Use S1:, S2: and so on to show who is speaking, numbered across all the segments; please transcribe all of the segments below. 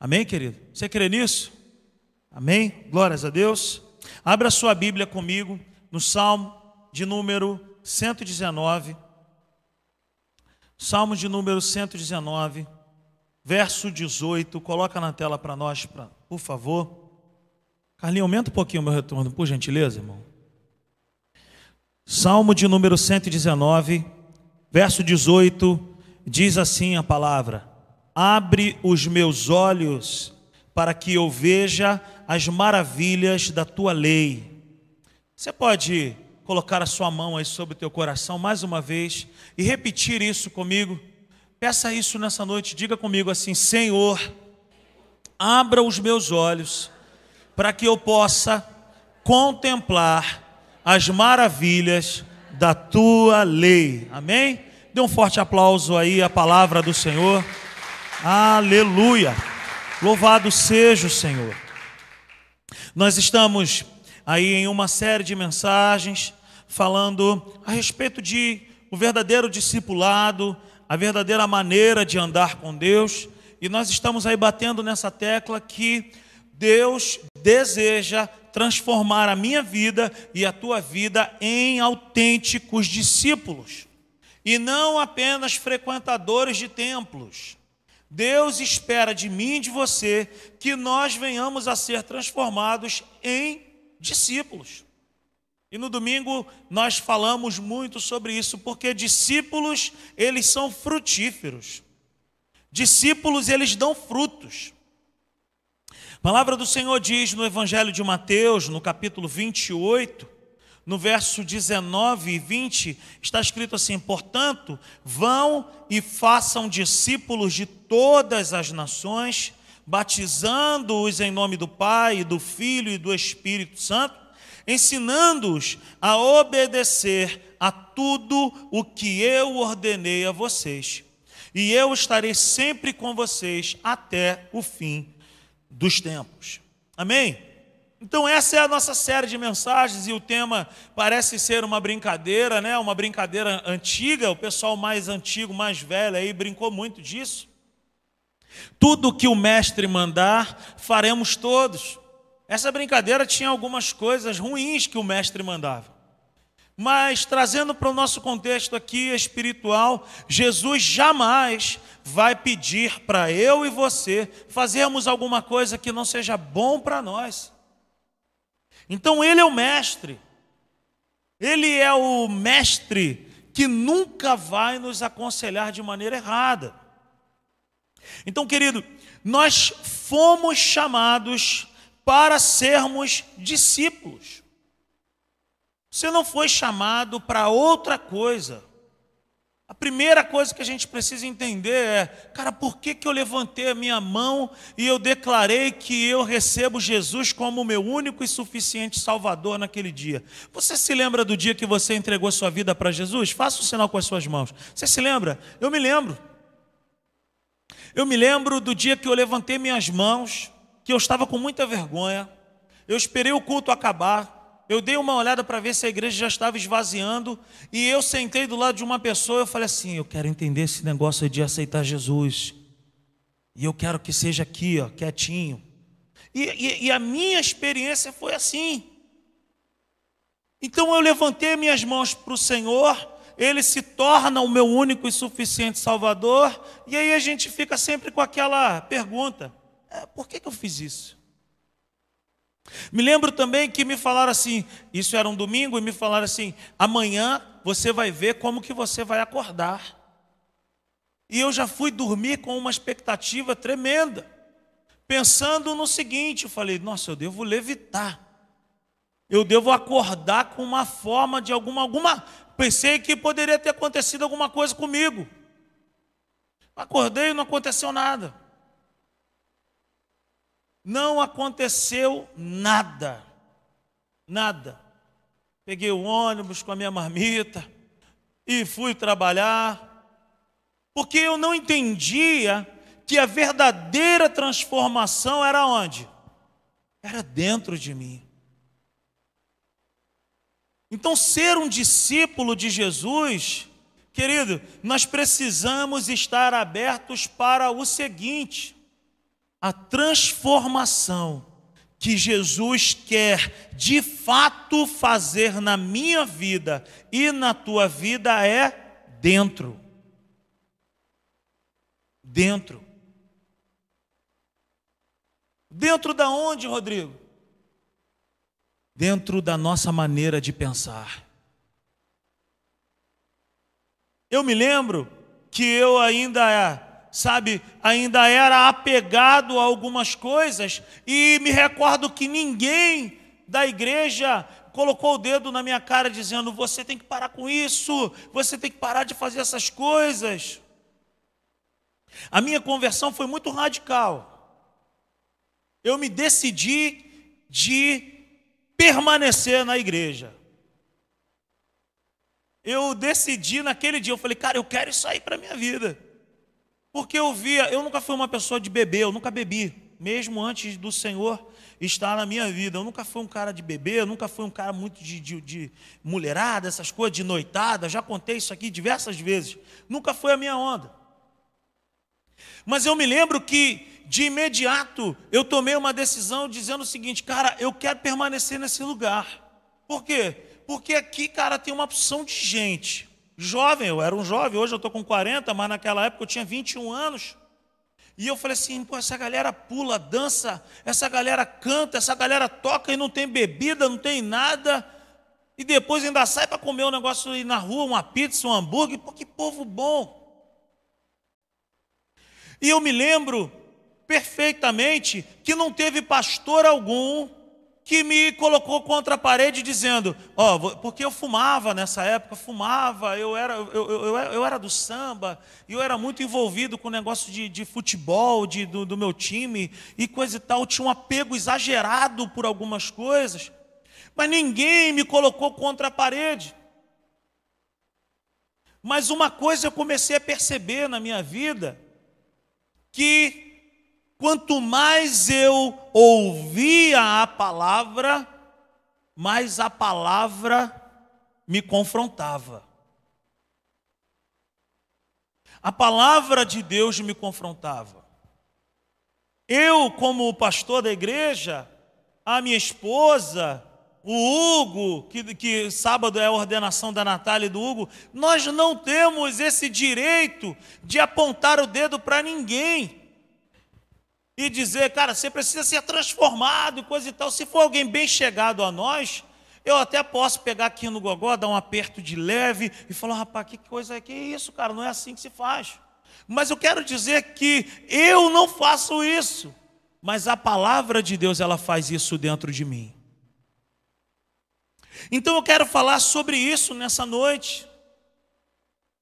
S1: Amém, querido? Você crê nisso? Amém? Glórias a Deus. Abra sua Bíblia comigo no Salmo de número 119. Salmo de número 119, verso 18. Coloca na tela para nós, pra, por favor. Carlinhos, aumenta um pouquinho o meu retorno, por gentileza, irmão. Salmo de número 119, verso 18, diz assim a palavra: Abre os meus olhos para que eu veja as maravilhas da tua lei. Você pode colocar a sua mão aí sobre o teu coração mais uma vez e repetir isso comigo? Peça isso nessa noite, diga comigo assim: Senhor, abra os meus olhos para que eu possa contemplar as maravilhas da tua lei. Amém? Dê um forte aplauso aí à palavra do Senhor. Aleluia. Louvado seja o Senhor. Nós estamos aí em uma série de mensagens falando a respeito de o verdadeiro discipulado, a verdadeira maneira de andar com Deus, e nós estamos aí batendo nessa tecla que Deus deseja transformar a minha vida e a tua vida em autênticos discípulos, e não apenas frequentadores de templos. Deus espera de mim e de você que nós venhamos a ser transformados em discípulos. E no domingo nós falamos muito sobre isso, porque discípulos, eles são frutíferos. Discípulos, eles dão frutos. A palavra do Senhor diz no Evangelho de Mateus, no capítulo 28, no verso 19 e 20, está escrito assim: Portanto, vão e façam discípulos de todas as nações, batizando-os em nome do Pai, do Filho e do Espírito Santo, ensinando-os a obedecer a tudo o que eu ordenei a vocês. E eu estarei sempre com vocês até o fim dos tempos. Amém? Então essa é a nossa série de mensagens e o tema parece ser uma brincadeira, né? Uma brincadeira antiga, o pessoal mais antigo, mais velho aí brincou muito disso. Tudo que o mestre mandar, faremos todos. Essa brincadeira tinha algumas coisas ruins que o mestre mandava. Mas trazendo para o nosso contexto aqui espiritual, Jesus jamais vai pedir para eu e você fazermos alguma coisa que não seja bom para nós. Então ele é o mestre. Ele é o mestre que nunca vai nos aconselhar de maneira errada. Então, querido, nós fomos chamados para sermos discípulos. Você não foi chamado para outra coisa. A primeira coisa que a gente precisa entender é, cara, por que, que eu levantei a minha mão e eu declarei que eu recebo Jesus como meu único e suficiente Salvador naquele dia? Você se lembra do dia que você entregou sua vida para Jesus? Faça o sinal com as suas mãos. Você se lembra? Eu me lembro. Eu me lembro do dia que eu levantei minhas mãos, que eu estava com muita vergonha. Eu esperei o culto acabar. Eu dei uma olhada para ver se a igreja já estava esvaziando e eu sentei do lado de uma pessoa eu falei assim: eu quero entender esse negócio de aceitar Jesus. E eu quero que seja aqui, ó, quietinho. E, e, e a minha experiência foi assim. Então eu levantei minhas mãos para o Senhor, Ele se torna o meu único e suficiente Salvador, e aí a gente fica sempre com aquela pergunta: é, por que, que eu fiz isso? Me lembro também que me falaram assim, isso era um domingo, e me falaram assim: amanhã você vai ver como que você vai acordar. E eu já fui dormir com uma expectativa tremenda, pensando no seguinte: eu falei, nossa, eu devo levitar, eu devo acordar com uma forma de alguma. alguma pensei que poderia ter acontecido alguma coisa comigo. Acordei e não aconteceu nada. Não aconteceu nada. Nada. Peguei o ônibus com a minha marmita e fui trabalhar, porque eu não entendia que a verdadeira transformação era onde? Era dentro de mim. Então, ser um discípulo de Jesus, querido, nós precisamos estar abertos para o seguinte: a transformação que Jesus quer de fato fazer na minha vida e na tua vida é dentro. Dentro. Dentro da onde, Rodrigo? Dentro da nossa maneira de pensar. Eu me lembro que eu ainda, sabe, ainda era apegado a algumas coisas e me recordo que ninguém da igreja colocou o dedo na minha cara dizendo: você tem que parar com isso, você tem que parar de fazer essas coisas. A minha conversão foi muito radical eu me decidi de permanecer na igreja. Eu decidi naquele dia, eu falei, cara, eu quero isso aí para minha vida. Porque eu via, eu nunca fui uma pessoa de beber, eu nunca bebi, mesmo antes do Senhor estar na minha vida. Eu nunca fui um cara de beber, eu nunca fui um cara muito de, de, de mulherada, essas coisas, de noitada, já contei isso aqui diversas vezes. Nunca foi a minha onda. Mas eu me lembro que de imediato eu tomei uma decisão dizendo o seguinte, cara, eu quero permanecer nesse lugar. Por quê? Porque aqui, cara, tem uma opção de gente. Jovem, eu era um jovem, hoje eu estou com 40, mas naquela época eu tinha 21 anos. E eu falei assim, pô, essa galera pula, dança, essa galera canta, essa galera toca e não tem bebida, não tem nada. E depois ainda sai para comer um negócio na rua, uma pizza, um hambúrguer. Pô, que povo bom. E eu me lembro perfeitamente que não teve pastor algum que me colocou contra a parede dizendo, ó, oh, porque eu fumava nessa época, fumava, eu era, eu, eu, eu, era do samba, e eu era muito envolvido com o negócio de, de futebol, de, do, do meu time, e coisa e tal, eu tinha um apego exagerado por algumas coisas, mas ninguém me colocou contra a parede. Mas uma coisa eu comecei a perceber na minha vida, que quanto mais eu ouvia a palavra, mais a palavra me confrontava. A palavra de Deus me confrontava. Eu, como pastor da igreja, a minha esposa, o Hugo, que, que sábado é a ordenação da Natália e do Hugo, nós não temos esse direito de apontar o dedo para ninguém e dizer, cara, você precisa ser transformado e coisa e tal. Se for alguém bem chegado a nós, eu até posso pegar aqui no gogó, dar um aperto de leve e falar, rapaz, que coisa é que isso, cara? Não é assim que se faz. Mas eu quero dizer que eu não faço isso, mas a palavra de Deus ela faz isso dentro de mim. Então eu quero falar sobre isso nessa noite.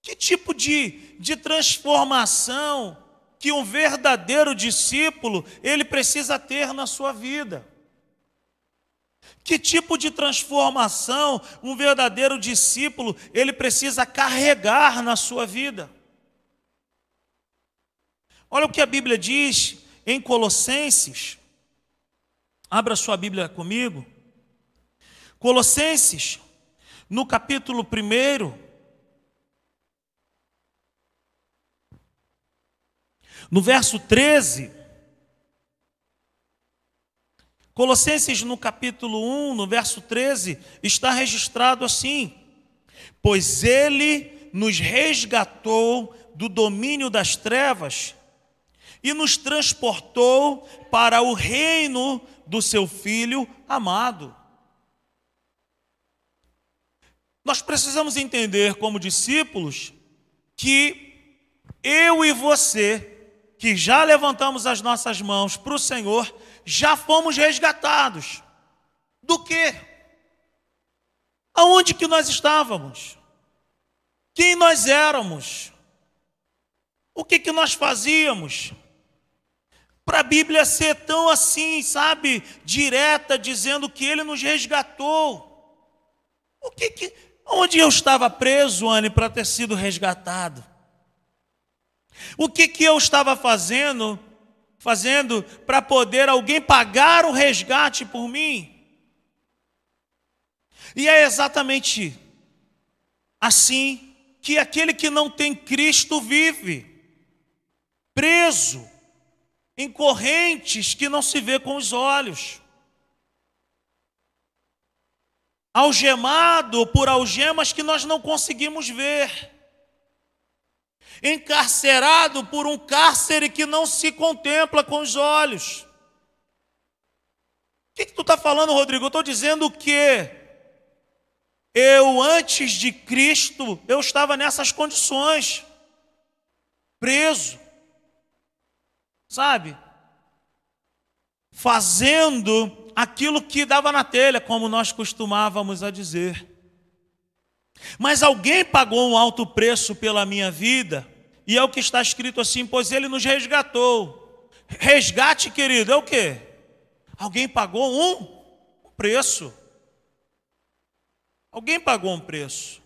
S1: Que tipo de, de transformação que um verdadeiro discípulo ele precisa ter na sua vida. Que tipo de transformação um verdadeiro discípulo ele precisa carregar na sua vida? Olha o que a Bíblia diz em Colossenses. Abra sua Bíblia comigo. Colossenses, no capítulo 1, No verso 13, Colossenses no capítulo 1, no verso 13, está registrado assim: Pois ele nos resgatou do domínio das trevas e nos transportou para o reino do seu filho amado. Nós precisamos entender, como discípulos, que eu e você que já levantamos as nossas mãos para o Senhor, já fomos resgatados. Do quê? Aonde que nós estávamos? Quem nós éramos? O que que nós fazíamos? Para a Bíblia ser tão assim, sabe, direta, dizendo que Ele nos resgatou. O que que, onde eu estava preso, Anne, para ter sido resgatado? O que, que eu estava fazendo, fazendo para poder alguém pagar o resgate por mim? E é exatamente assim que aquele que não tem Cristo vive, preso em correntes que não se vê com os olhos. Algemado por algemas que nós não conseguimos ver. Encarcerado por um cárcere que não se contempla com os olhos. O que, que tu está falando, Rodrigo? Eu estou dizendo que eu, antes de Cristo, eu estava nessas condições, preso, sabe? Fazendo aquilo que dava na telha, como nós costumávamos a dizer. Mas alguém pagou um alto preço pela minha vida, e é o que está escrito assim, pois ele nos resgatou. Resgate, querido, é o quê? Alguém pagou um preço. Alguém pagou um preço.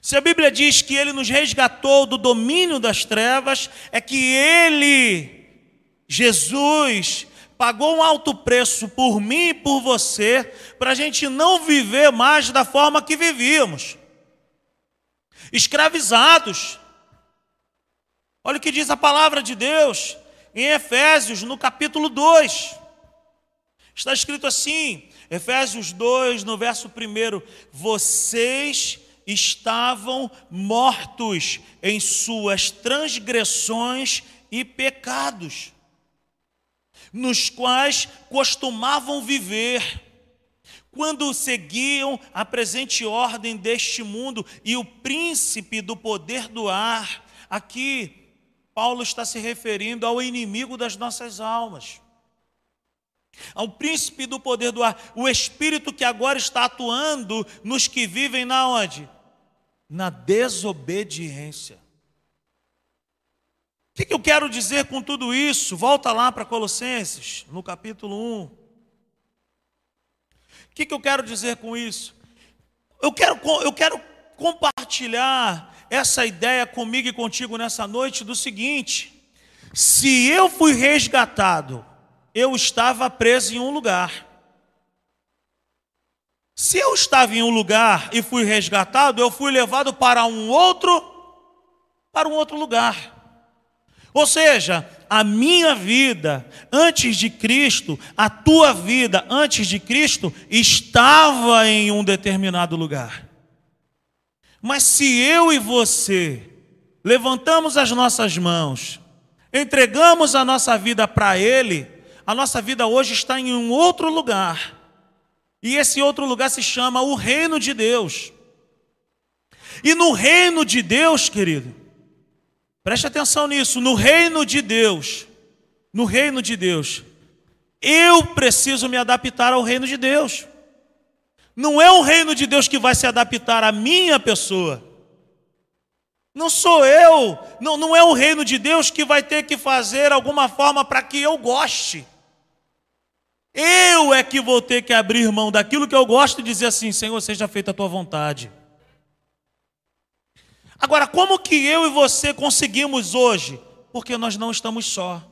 S1: Se a Bíblia diz que ele nos resgatou do domínio das trevas, é que ele, Jesus, pagou um alto preço por mim e por você, para a gente não viver mais da forma que vivíamos escravizados. Olha o que diz a palavra de Deus em Efésios, no capítulo 2. Está escrito assim: Efésios 2, no verso 1: Vocês estavam mortos em suas transgressões e pecados, nos quais costumavam viver, quando seguiam a presente ordem deste mundo e o príncipe do poder do ar. Aqui, Paulo está se referindo ao inimigo das nossas almas ao príncipe do poder do ar, o espírito que agora está atuando nos que vivem na onde? Na desobediência. Que, que eu quero dizer com tudo isso? Volta lá para Colossenses, no capítulo 1. O que, que eu quero dizer com isso? Eu quero, eu quero compartilhar essa ideia comigo e contigo nessa noite do seguinte: se eu fui resgatado eu estava preso em um lugar. Se eu estava em um lugar e fui resgatado, eu fui levado para um outro para um outro lugar. Ou seja, a minha vida antes de Cristo, a tua vida antes de Cristo estava em um determinado lugar. Mas se eu e você levantamos as nossas mãos, entregamos a nossa vida para Ele, a nossa vida hoje está em um outro lugar. E esse outro lugar se chama o reino de Deus. E no reino de Deus, querido, preste atenção nisso, no reino de Deus, no reino de Deus, eu preciso me adaptar ao reino de Deus. Não é o reino de Deus que vai se adaptar à minha pessoa. Não sou eu, não, não é o reino de Deus que vai ter que fazer alguma forma para que eu goste. Eu é que vou ter que abrir mão daquilo que eu gosto e dizer assim: Senhor, seja feita a tua vontade. Agora, como que eu e você conseguimos hoje? Porque nós não estamos só.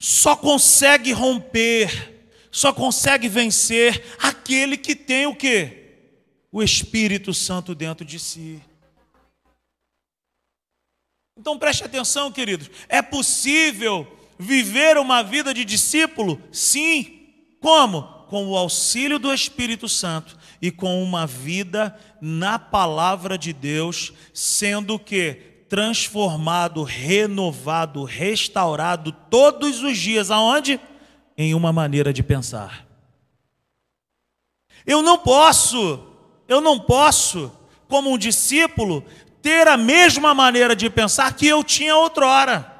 S1: Só consegue romper, só consegue vencer aquele que tem o quê? O Espírito Santo dentro de si. Então preste atenção, queridos. É possível viver uma vida de discípulo? Sim. Como? Com o auxílio do Espírito Santo e com uma vida na palavra de Deus, sendo que transformado, renovado, restaurado todos os dias aonde? Em uma maneira de pensar. Eu não posso, eu não posso, como um discípulo, ter a mesma maneira de pensar que eu tinha outrora.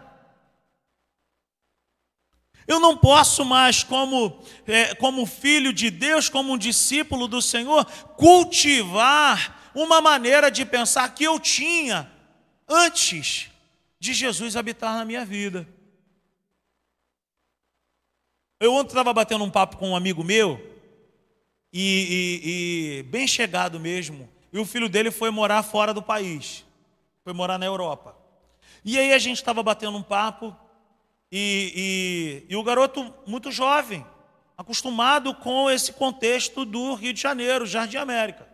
S1: Eu não posso mais, como, é, como filho de Deus, como um discípulo do Senhor, cultivar uma maneira de pensar que eu tinha antes de Jesus habitar na minha vida. Eu ontem estava batendo um papo com um amigo meu, e, e, e bem chegado mesmo, e o filho dele foi morar fora do país, foi morar na Europa. E aí a gente estava batendo um papo, e, e, e o garoto muito jovem, acostumado com esse contexto do Rio de Janeiro, Jardim América.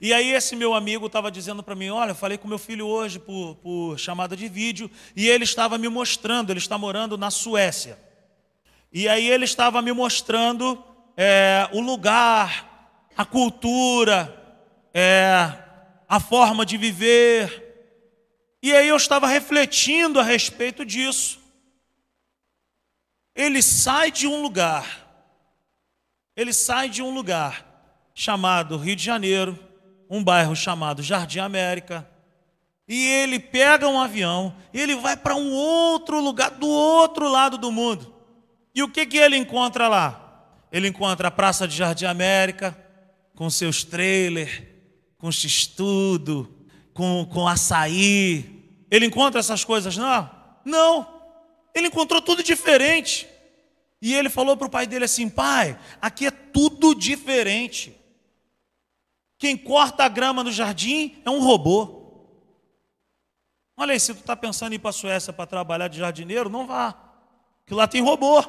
S1: E aí esse meu amigo estava dizendo para mim, olha, eu falei com meu filho hoje por, por chamada de vídeo, e ele estava me mostrando, ele está morando na Suécia. E aí ele estava me mostrando é, o lugar, a cultura, é, a forma de viver. E aí eu estava refletindo a respeito disso. Ele sai de um lugar, ele sai de um lugar chamado Rio de Janeiro, um bairro chamado Jardim América, e ele pega um avião, e ele vai para um outro lugar, do outro lado do mundo. E o que, que ele encontra lá? Ele encontra a Praça de Jardim América, com seus trailers, com x-tudo, com, com açaí. Ele encontra essas coisas, não? Não. Ele encontrou tudo diferente. E ele falou para o pai dele assim: pai, aqui é tudo diferente. Quem corta a grama no jardim é um robô. Olha aí, se tu está pensando em ir para a Suécia para trabalhar de jardineiro, não vá. Que lá tem robô.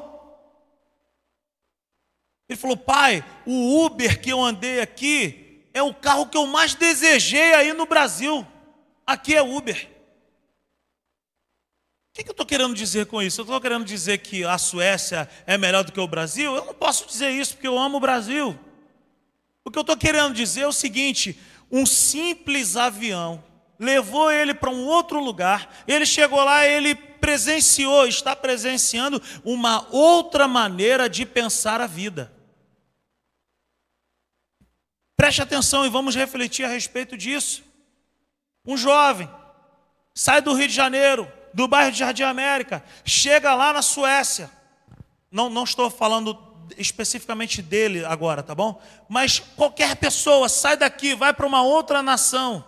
S1: Ele falou, pai, o Uber que eu andei aqui é o carro que eu mais desejei aí no Brasil. Aqui é Uber. O que, que eu estou querendo dizer com isso? Eu estou querendo dizer que a Suécia é melhor do que o Brasil? Eu não posso dizer isso porque eu amo o Brasil. O que eu estou querendo dizer é o seguinte: um simples avião levou ele para um outro lugar, ele chegou lá, ele presenciou, está presenciando uma outra maneira de pensar a vida. Preste atenção e vamos refletir a respeito disso. Um jovem sai do Rio de Janeiro, do bairro de Jardim América, chega lá na Suécia. Não, não estou falando especificamente dele agora, tá bom? Mas qualquer pessoa sai daqui, vai para uma outra nação.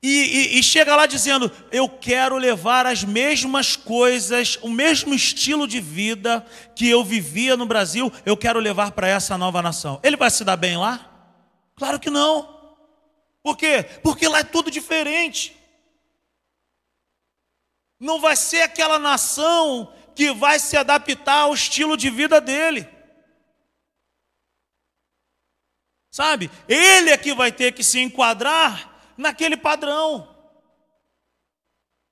S1: E, e, e, chega lá dizendo: Eu quero levar as mesmas coisas, o mesmo estilo de vida que eu vivia no Brasil, eu quero levar para essa nova nação. Ele vai se dar bem lá? Claro que não. Por quê? Porque lá é tudo diferente. Não vai ser aquela nação que vai se adaptar ao estilo de vida dele. Sabe? Ele é que vai ter que se enquadrar naquele padrão.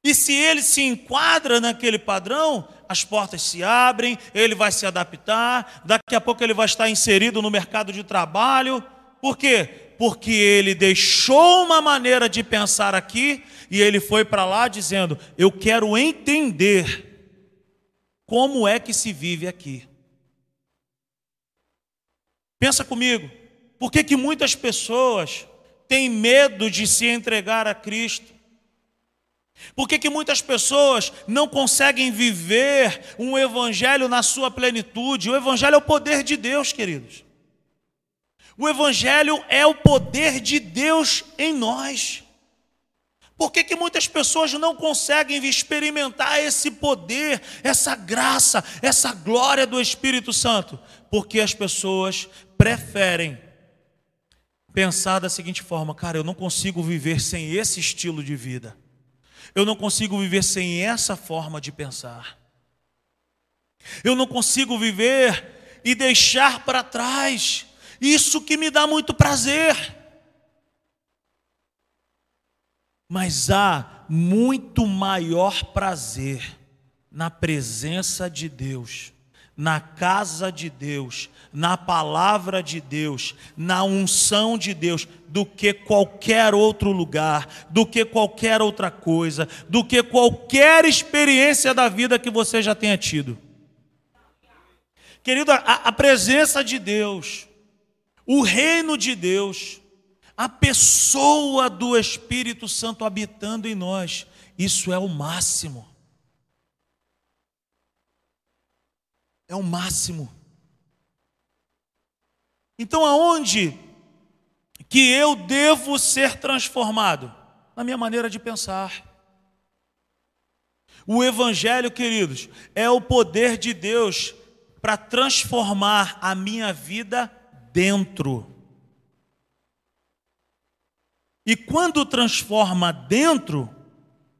S1: E se ele se enquadra naquele padrão, as portas se abrem, ele vai se adaptar, daqui a pouco ele vai estar inserido no mercado de trabalho. Por quê? Porque ele deixou uma maneira de pensar aqui e ele foi para lá dizendo: Eu quero entender como é que se vive aqui. Pensa comigo, por que, que muitas pessoas têm medo de se entregar a Cristo? Por que, que muitas pessoas não conseguem viver um evangelho na sua plenitude? O evangelho é o poder de Deus, queridos. O evangelho é o poder de Deus em nós. Por que, que muitas pessoas não conseguem experimentar esse poder, essa graça, essa glória do Espírito Santo? Porque as pessoas preferem pensar da seguinte forma: cara, eu não consigo viver sem esse estilo de vida, eu não consigo viver sem essa forma de pensar, eu não consigo viver e deixar para trás isso que me dá muito prazer. Mas há muito maior prazer na presença de Deus, na casa de Deus, na palavra de Deus, na unção de Deus, do que qualquer outro lugar, do que qualquer outra coisa, do que qualquer experiência da vida que você já tenha tido. Querido, a, a presença de Deus, o reino de Deus, a pessoa do Espírito Santo habitando em nós. Isso é o máximo. É o máximo. Então, aonde que eu devo ser transformado? Na minha maneira de pensar. O Evangelho, queridos, é o poder de Deus para transformar a minha vida dentro. E quando transforma dentro,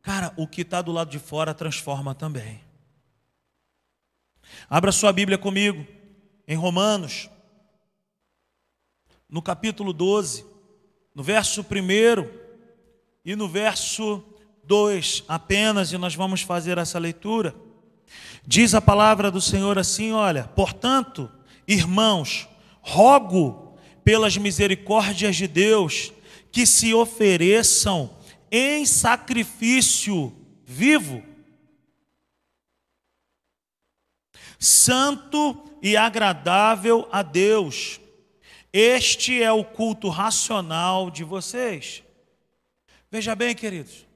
S1: cara, o que está do lado de fora transforma também. Abra sua Bíblia comigo, em Romanos, no capítulo 12. no verso 1 e no verso 2 apenas, e nós vamos fazer essa leitura. Diz a palavra do Senhor assim: olha, portanto, irmãos, rogo pelas misericórdias de Deus que se ofereçam em sacrifício vivo, santo e agradável a Deus. Este é o culto racional de vocês. Veja bem, queridos,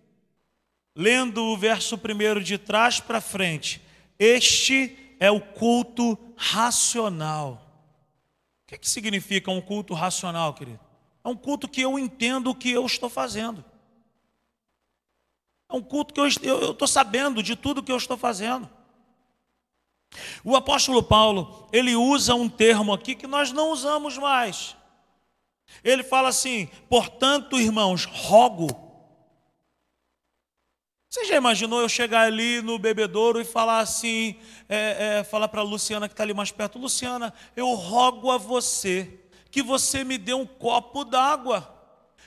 S1: lendo o verso primeiro de trás para frente, este é o culto racional. O que, que significa um culto racional, querido? É um culto que eu entendo o que eu estou fazendo. É um culto que eu estou sabendo de tudo que eu estou fazendo. O apóstolo Paulo, ele usa um termo aqui que nós não usamos mais. Ele fala assim: portanto, irmãos, rogo você já imaginou eu chegar ali no bebedouro e falar assim, é, é, falar para a Luciana que está ali mais perto, Luciana, eu rogo a você que você me dê um copo d'água.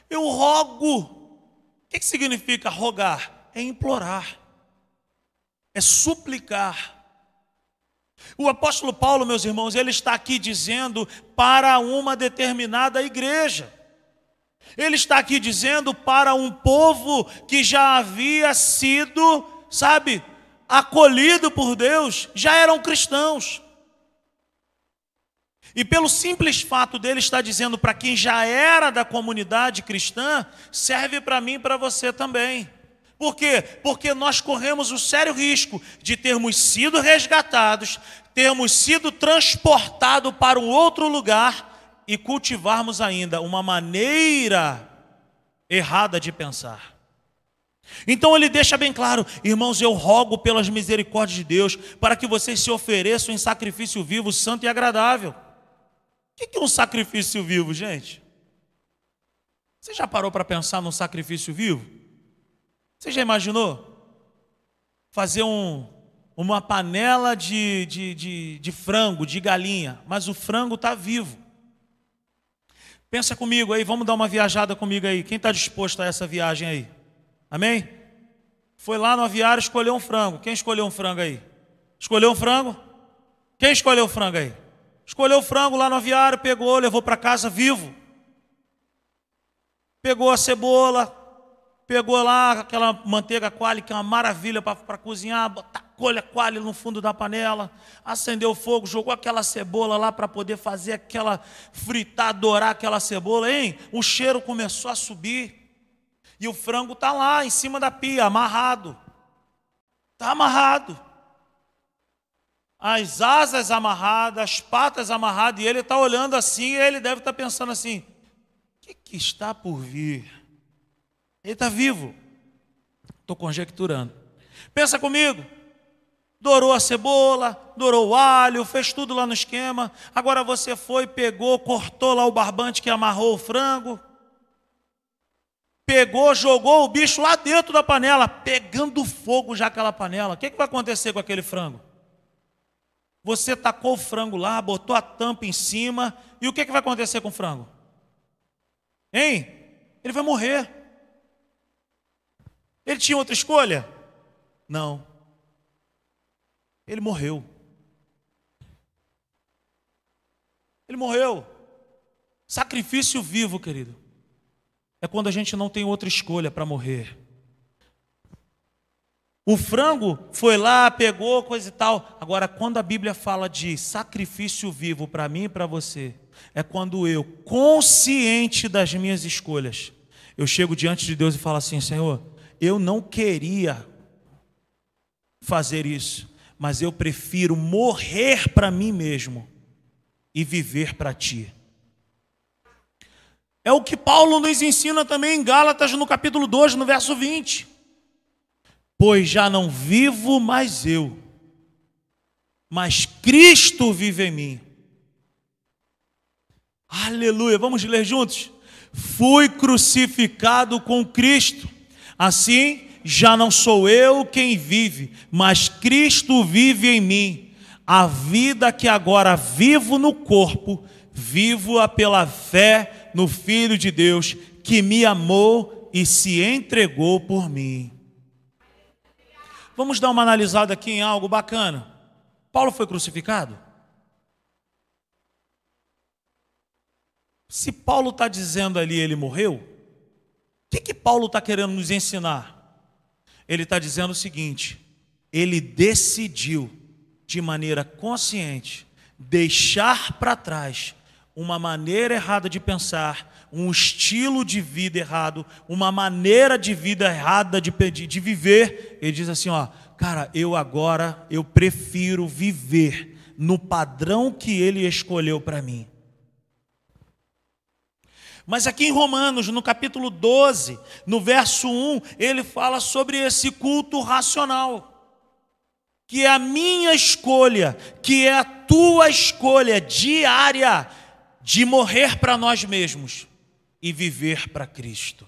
S1: Eu rogo. O que, que significa rogar? É implorar, é suplicar. O apóstolo Paulo, meus irmãos, ele está aqui dizendo para uma determinada igreja. Ele está aqui dizendo para um povo que já havia sido, sabe, acolhido por Deus, já eram cristãos. E pelo simples fato dele estar dizendo para quem já era da comunidade cristã, serve para mim e para você também. Por quê? Porque nós corremos o sério risco de termos sido resgatados, termos sido transportados para um outro lugar e cultivarmos ainda uma maneira errada de pensar. Então ele deixa bem claro, irmãos, eu rogo pelas misericórdias de Deus para que vocês se ofereçam em sacrifício vivo, santo e agradável. O que é um sacrifício vivo, gente? Você já parou para pensar num sacrifício vivo? Você já imaginou? Fazer um, uma panela de, de, de, de frango, de galinha, mas o frango está vivo. Pensa comigo aí, vamos dar uma viajada comigo aí. Quem está disposto a essa viagem aí? Amém? Foi lá no aviário escolheu um frango. Quem escolheu um frango aí? Escolheu um frango? Quem escolheu o frango aí? Escolheu o frango lá no aviário, pegou, levou para casa vivo. Pegou a cebola, pegou lá aquela manteiga quali, que é uma maravilha para cozinhar, botar colha coalho no fundo da panela, acendeu o fogo, jogou aquela cebola lá para poder fazer aquela fritar, dourar aquela cebola, hein? O cheiro começou a subir. E o frango está lá em cima da pia, amarrado. Está amarrado. As asas amarradas, as patas amarradas, e ele está olhando assim, e ele deve estar tá pensando assim: o que, que está por vir? Ele está vivo. Estou conjecturando. Pensa comigo dourou a cebola, dourou o alho, fez tudo lá no esquema. Agora você foi, pegou, cortou lá o barbante que amarrou o frango. Pegou, jogou o bicho lá dentro da panela, pegando fogo já aquela panela. O que, que vai acontecer com aquele frango? Você tacou o frango lá, botou a tampa em cima, e o que, que vai acontecer com o frango? Hein? Ele vai morrer. Ele tinha outra escolha? Não. Ele morreu. Ele morreu. Sacrifício vivo, querido. É quando a gente não tem outra escolha para morrer. O frango foi lá, pegou, coisa e tal. Agora, quando a Bíblia fala de sacrifício vivo para mim e para você, é quando eu, consciente das minhas escolhas, eu chego diante de Deus e falo assim: Senhor, eu não queria fazer isso, mas eu prefiro morrer para mim mesmo e viver para ti. É o que Paulo nos ensina também em Gálatas, no capítulo 2, no verso 20. Pois já não vivo mais eu, mas Cristo vive em mim. Aleluia, vamos ler juntos? Fui crucificado com Cristo, assim já não sou eu quem vive, mas Cristo vive em mim. A vida que agora vivo no corpo, vivo-a pela fé no Filho de Deus, que me amou e se entregou por mim. Vamos dar uma analisada aqui em algo bacana. Paulo foi crucificado? Se Paulo está dizendo ali ele morreu, que, que Paulo está querendo nos ensinar? Ele está dizendo o seguinte: ele decidiu, de maneira consciente, deixar para trás uma maneira errada de pensar, um estilo de vida errado, uma maneira de vida errada de, de, de viver. Ele diz assim: ó, cara, eu agora eu prefiro viver no padrão que ele escolheu para mim. Mas aqui em Romanos, no capítulo 12, no verso 1, ele fala sobre esse culto racional. Que é a minha escolha, que é a tua escolha diária de morrer para nós mesmos e viver para Cristo.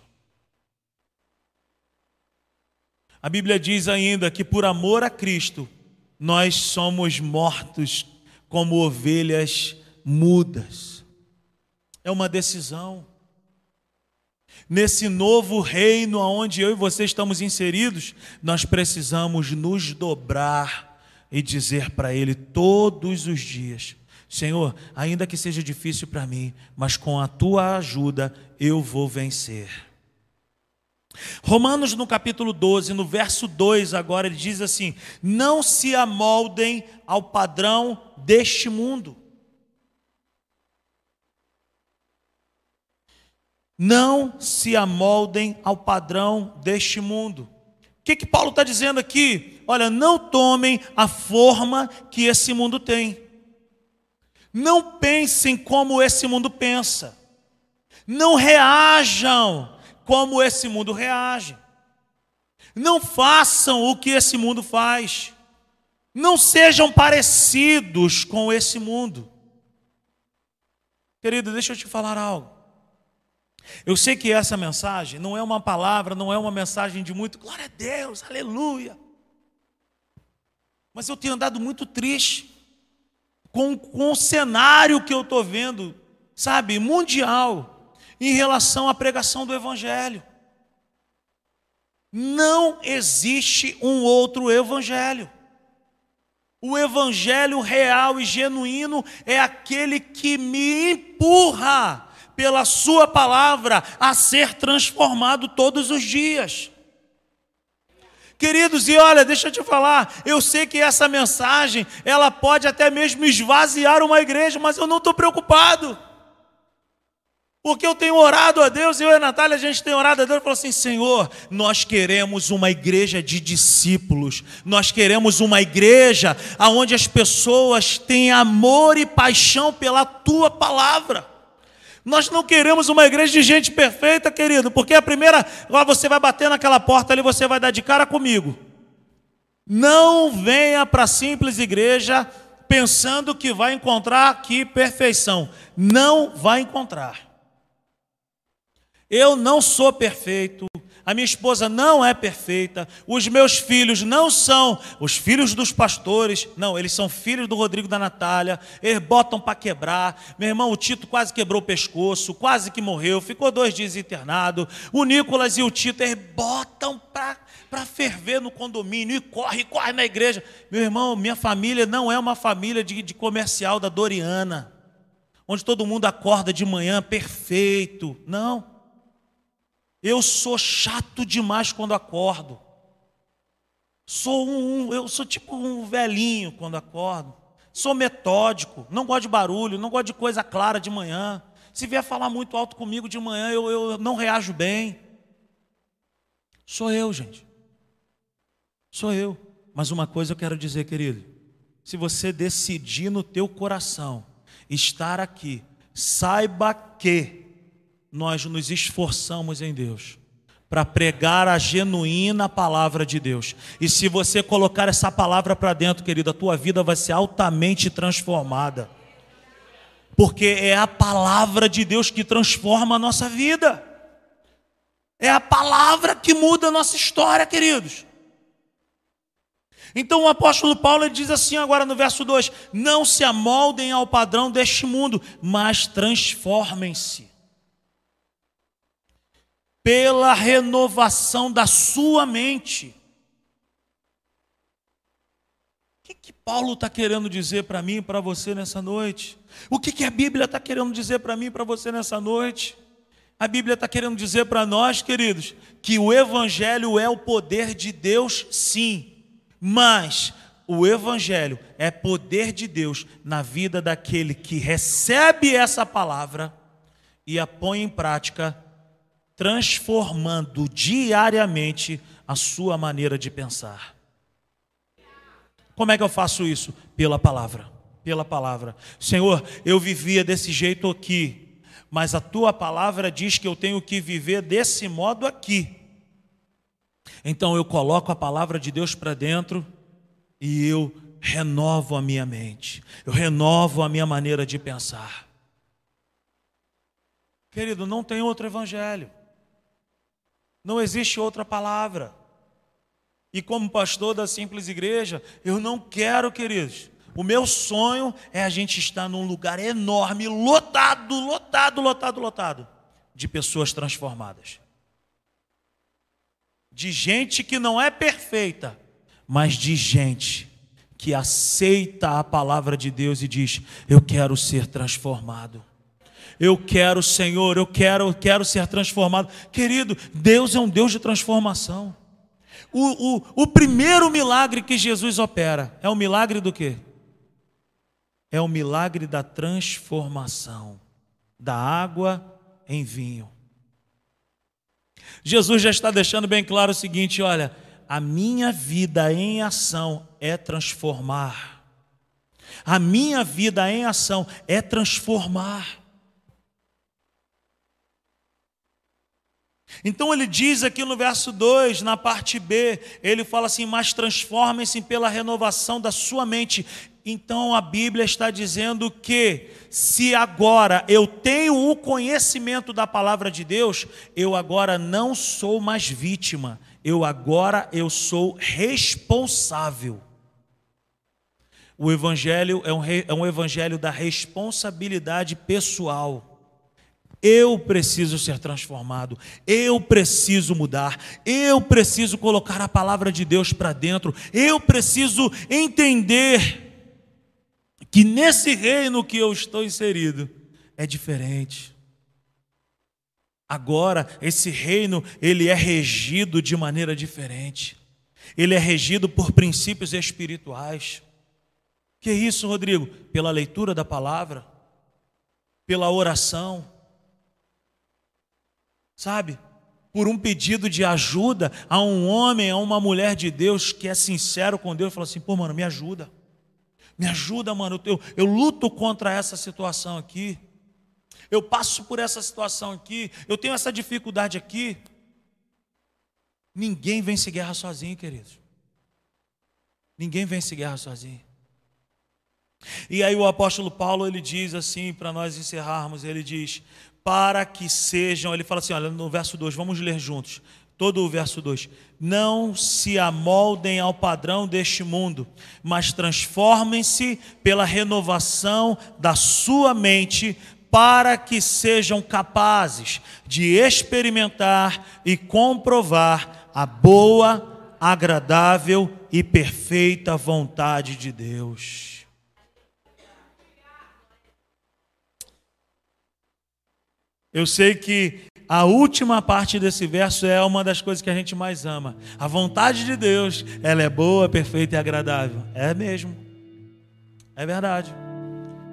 S1: A Bíblia diz ainda que por amor a Cristo, nós somos mortos como ovelhas mudas. É uma decisão. Nesse novo reino onde eu e você estamos inseridos, nós precisamos nos dobrar e dizer para Ele todos os dias: Senhor, ainda que seja difícil para mim, mas com a tua ajuda eu vou vencer. Romanos no capítulo 12, no verso 2, agora ele diz assim: Não se amoldem ao padrão deste mundo Não se amoldem ao padrão deste mundo. O que, que Paulo está dizendo aqui? Olha, não tomem a forma que esse mundo tem. Não pensem como esse mundo pensa. Não reajam como esse mundo reage. Não façam o que esse mundo faz. Não sejam parecidos com esse mundo. Querido, deixa eu te falar algo. Eu sei que essa mensagem não é uma palavra, não é uma mensagem de muito glória a Deus, aleluia. Mas eu tenho andado muito triste com, com o cenário que eu estou vendo, sabe, mundial, em relação à pregação do Evangelho. Não existe um outro Evangelho. O Evangelho real e genuíno é aquele que me empurra pela Sua palavra, a ser transformado todos os dias. Queridos, e olha, deixa eu te falar, eu sei que essa mensagem, ela pode até mesmo esvaziar uma igreja, mas eu não estou preocupado. Porque eu tenho orado a Deus, eu e a Natália, a gente tem orado a Deus e falou assim: Senhor, nós queremos uma igreja de discípulos, nós queremos uma igreja onde as pessoas têm amor e paixão pela tua palavra. Nós não queremos uma igreja de gente perfeita, querido, porque a primeira, agora você vai bater naquela porta ali, você vai dar de cara comigo. Não venha para a simples igreja pensando que vai encontrar aqui perfeição. Não vai encontrar. Eu não sou perfeito, a minha esposa não é perfeita, os meus filhos não são os filhos dos pastores, não, eles são filhos do Rodrigo da Natália, eles botam para quebrar. Meu irmão, o Tito quase quebrou o pescoço, quase que morreu, ficou dois dias internado. O Nicolas e o Tito, eles botam para ferver no condomínio e corre, corre na igreja. Meu irmão, minha família não é uma família de, de comercial da Doriana, onde todo mundo acorda de manhã perfeito. Não. Eu sou chato demais quando acordo. Sou um, eu sou tipo um velhinho quando acordo. Sou metódico, não gosto de barulho, não gosto de coisa clara de manhã. Se vier falar muito alto comigo de manhã, eu, eu não reajo bem. Sou eu, gente. Sou eu. Mas uma coisa eu quero dizer, querido. Se você decidir no teu coração estar aqui, saiba que nós nos esforçamos em Deus para pregar a genuína palavra de Deus. E se você colocar essa palavra para dentro, querido, a tua vida vai ser altamente transformada. Porque é a palavra de Deus que transforma a nossa vida. É a palavra que muda a nossa história, queridos. Então o apóstolo Paulo diz assim agora no verso 2: Não se amoldem ao padrão deste mundo, mas transformem-se pela renovação da sua mente. O que, que Paulo está querendo dizer para mim e para você nessa noite? O que, que a Bíblia está querendo dizer para mim e para você nessa noite? A Bíblia está querendo dizer para nós, queridos, que o Evangelho é o poder de Deus, sim, mas o Evangelho é poder de Deus na vida daquele que recebe essa palavra e a põe em prática, transformando diariamente a sua maneira de pensar. Como é que eu faço isso? Pela palavra. Pela palavra. Senhor, eu vivia desse jeito aqui, mas a tua palavra diz que eu tenho que viver desse modo aqui. Então eu coloco a palavra de Deus para dentro e eu renovo a minha mente, eu renovo a minha maneira de pensar. Querido, não tem outro evangelho, não existe outra palavra. E como pastor da simples igreja, eu não quero, queridos, o meu sonho é a gente estar num lugar enorme, lotado, lotado, lotado, lotado, de pessoas transformadas. De gente que não é perfeita, mas de gente que aceita a palavra de Deus e diz: Eu quero ser transformado. Eu quero, Senhor, eu quero, eu quero ser transformado. Querido, Deus é um Deus de transformação. O, o, o primeiro milagre que Jesus opera é o milagre do quê? é o milagre da transformação da água em vinho. Jesus já está deixando bem claro o seguinte: olha, a minha vida em ação é transformar. A minha vida em ação é transformar. Então ele diz aqui no verso 2, na parte B, ele fala assim: Mas transformem-se pela renovação da sua mente. Então a Bíblia está dizendo que se agora eu tenho o conhecimento da palavra de Deus, eu agora não sou mais vítima, eu agora eu sou responsável. O evangelho é um, é um evangelho da responsabilidade pessoal. Eu preciso ser transformado, eu preciso mudar, eu preciso colocar a palavra de Deus para dentro, eu preciso entender que nesse reino que eu estou inserido é diferente. Agora, esse reino, ele é regido de maneira diferente. Ele é regido por princípios espirituais. Que isso, Rodrigo? Pela leitura da palavra, pela oração. Sabe? Por um pedido de ajuda a um homem, a uma mulher de Deus que é sincero com Deus, fala assim: "Pô, mano, me ajuda". Me ajuda, mano. Eu, eu luto contra essa situação aqui. Eu passo por essa situação aqui. Eu tenho essa dificuldade aqui. Ninguém vence guerra sozinho, queridos. Ninguém vence guerra sozinho. E aí o apóstolo Paulo ele diz assim para nós encerrarmos, ele diz: "Para que sejam", ele fala assim, olha, no verso 2, vamos ler juntos todo o verso 2: Não se amoldem ao padrão deste mundo, mas transformem-se pela renovação da sua mente, para que sejam capazes de experimentar e comprovar a boa, agradável e perfeita vontade de Deus. Eu sei que a última parte desse verso é uma das coisas que a gente mais ama. A vontade de Deus, ela é boa, perfeita e agradável. É mesmo. É verdade.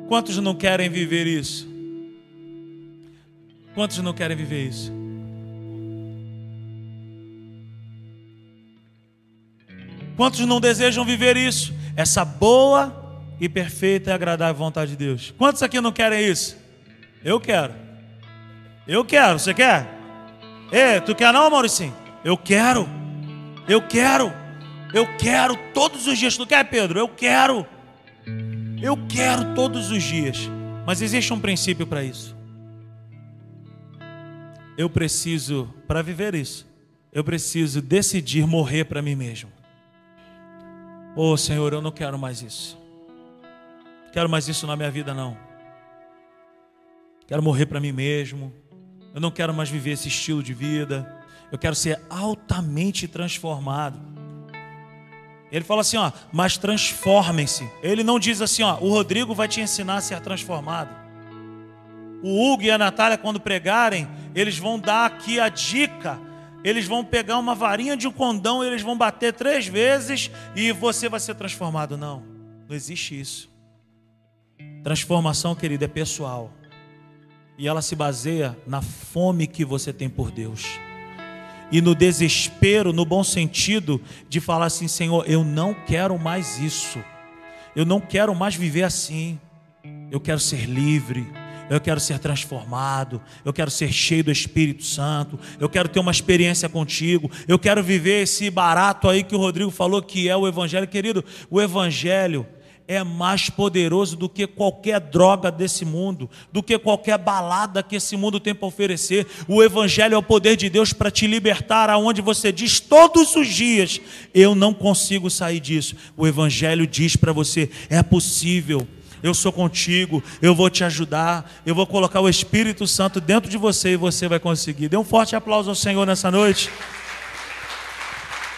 S1: Quantos não querem viver isso? Quantos não querem viver isso? Quantos não desejam viver isso? Essa boa e perfeita e agradável vontade de Deus. Quantos aqui não querem isso? Eu quero. Eu quero, você quer? Ei, tu quer não, Mauricinho? Eu quero. Eu quero. Eu quero todos os dias. Tu quer, Pedro? Eu quero. Eu quero todos os dias. Mas existe um princípio para isso. Eu preciso, para viver isso, eu preciso decidir morrer para mim mesmo. Oh Senhor, eu não quero mais isso. Quero mais isso na minha vida, não. Quero morrer para mim mesmo Eu não quero mais viver esse estilo de vida. Eu quero ser altamente transformado. Ele fala assim, ó, mas transformem-se. Ele não diz assim, ó, o Rodrigo vai te ensinar a ser transformado. O Hugo e a Natália, quando pregarem, eles vão dar aqui a dica. Eles vão pegar uma varinha de um condão, eles vão bater três vezes e você vai ser transformado. Não, não existe isso. Transformação, querido, é pessoal. E ela se baseia na fome que você tem por Deus. E no desespero, no bom sentido, de falar assim: Senhor, eu não quero mais isso, eu não quero mais viver assim, eu quero ser livre. Eu quero ser transformado, eu quero ser cheio do Espírito Santo, eu quero ter uma experiência contigo, eu quero viver esse barato aí que o Rodrigo falou que é o Evangelho. Querido, o Evangelho é mais poderoso do que qualquer droga desse mundo, do que qualquer balada que esse mundo tem para oferecer. O Evangelho é o poder de Deus para te libertar, aonde você diz todos os dias: Eu não consigo sair disso. O Evangelho diz para você: É possível. Eu sou contigo, eu vou te ajudar, eu vou colocar o Espírito Santo dentro de você e você vai conseguir. Dê um forte aplauso ao Senhor nessa noite.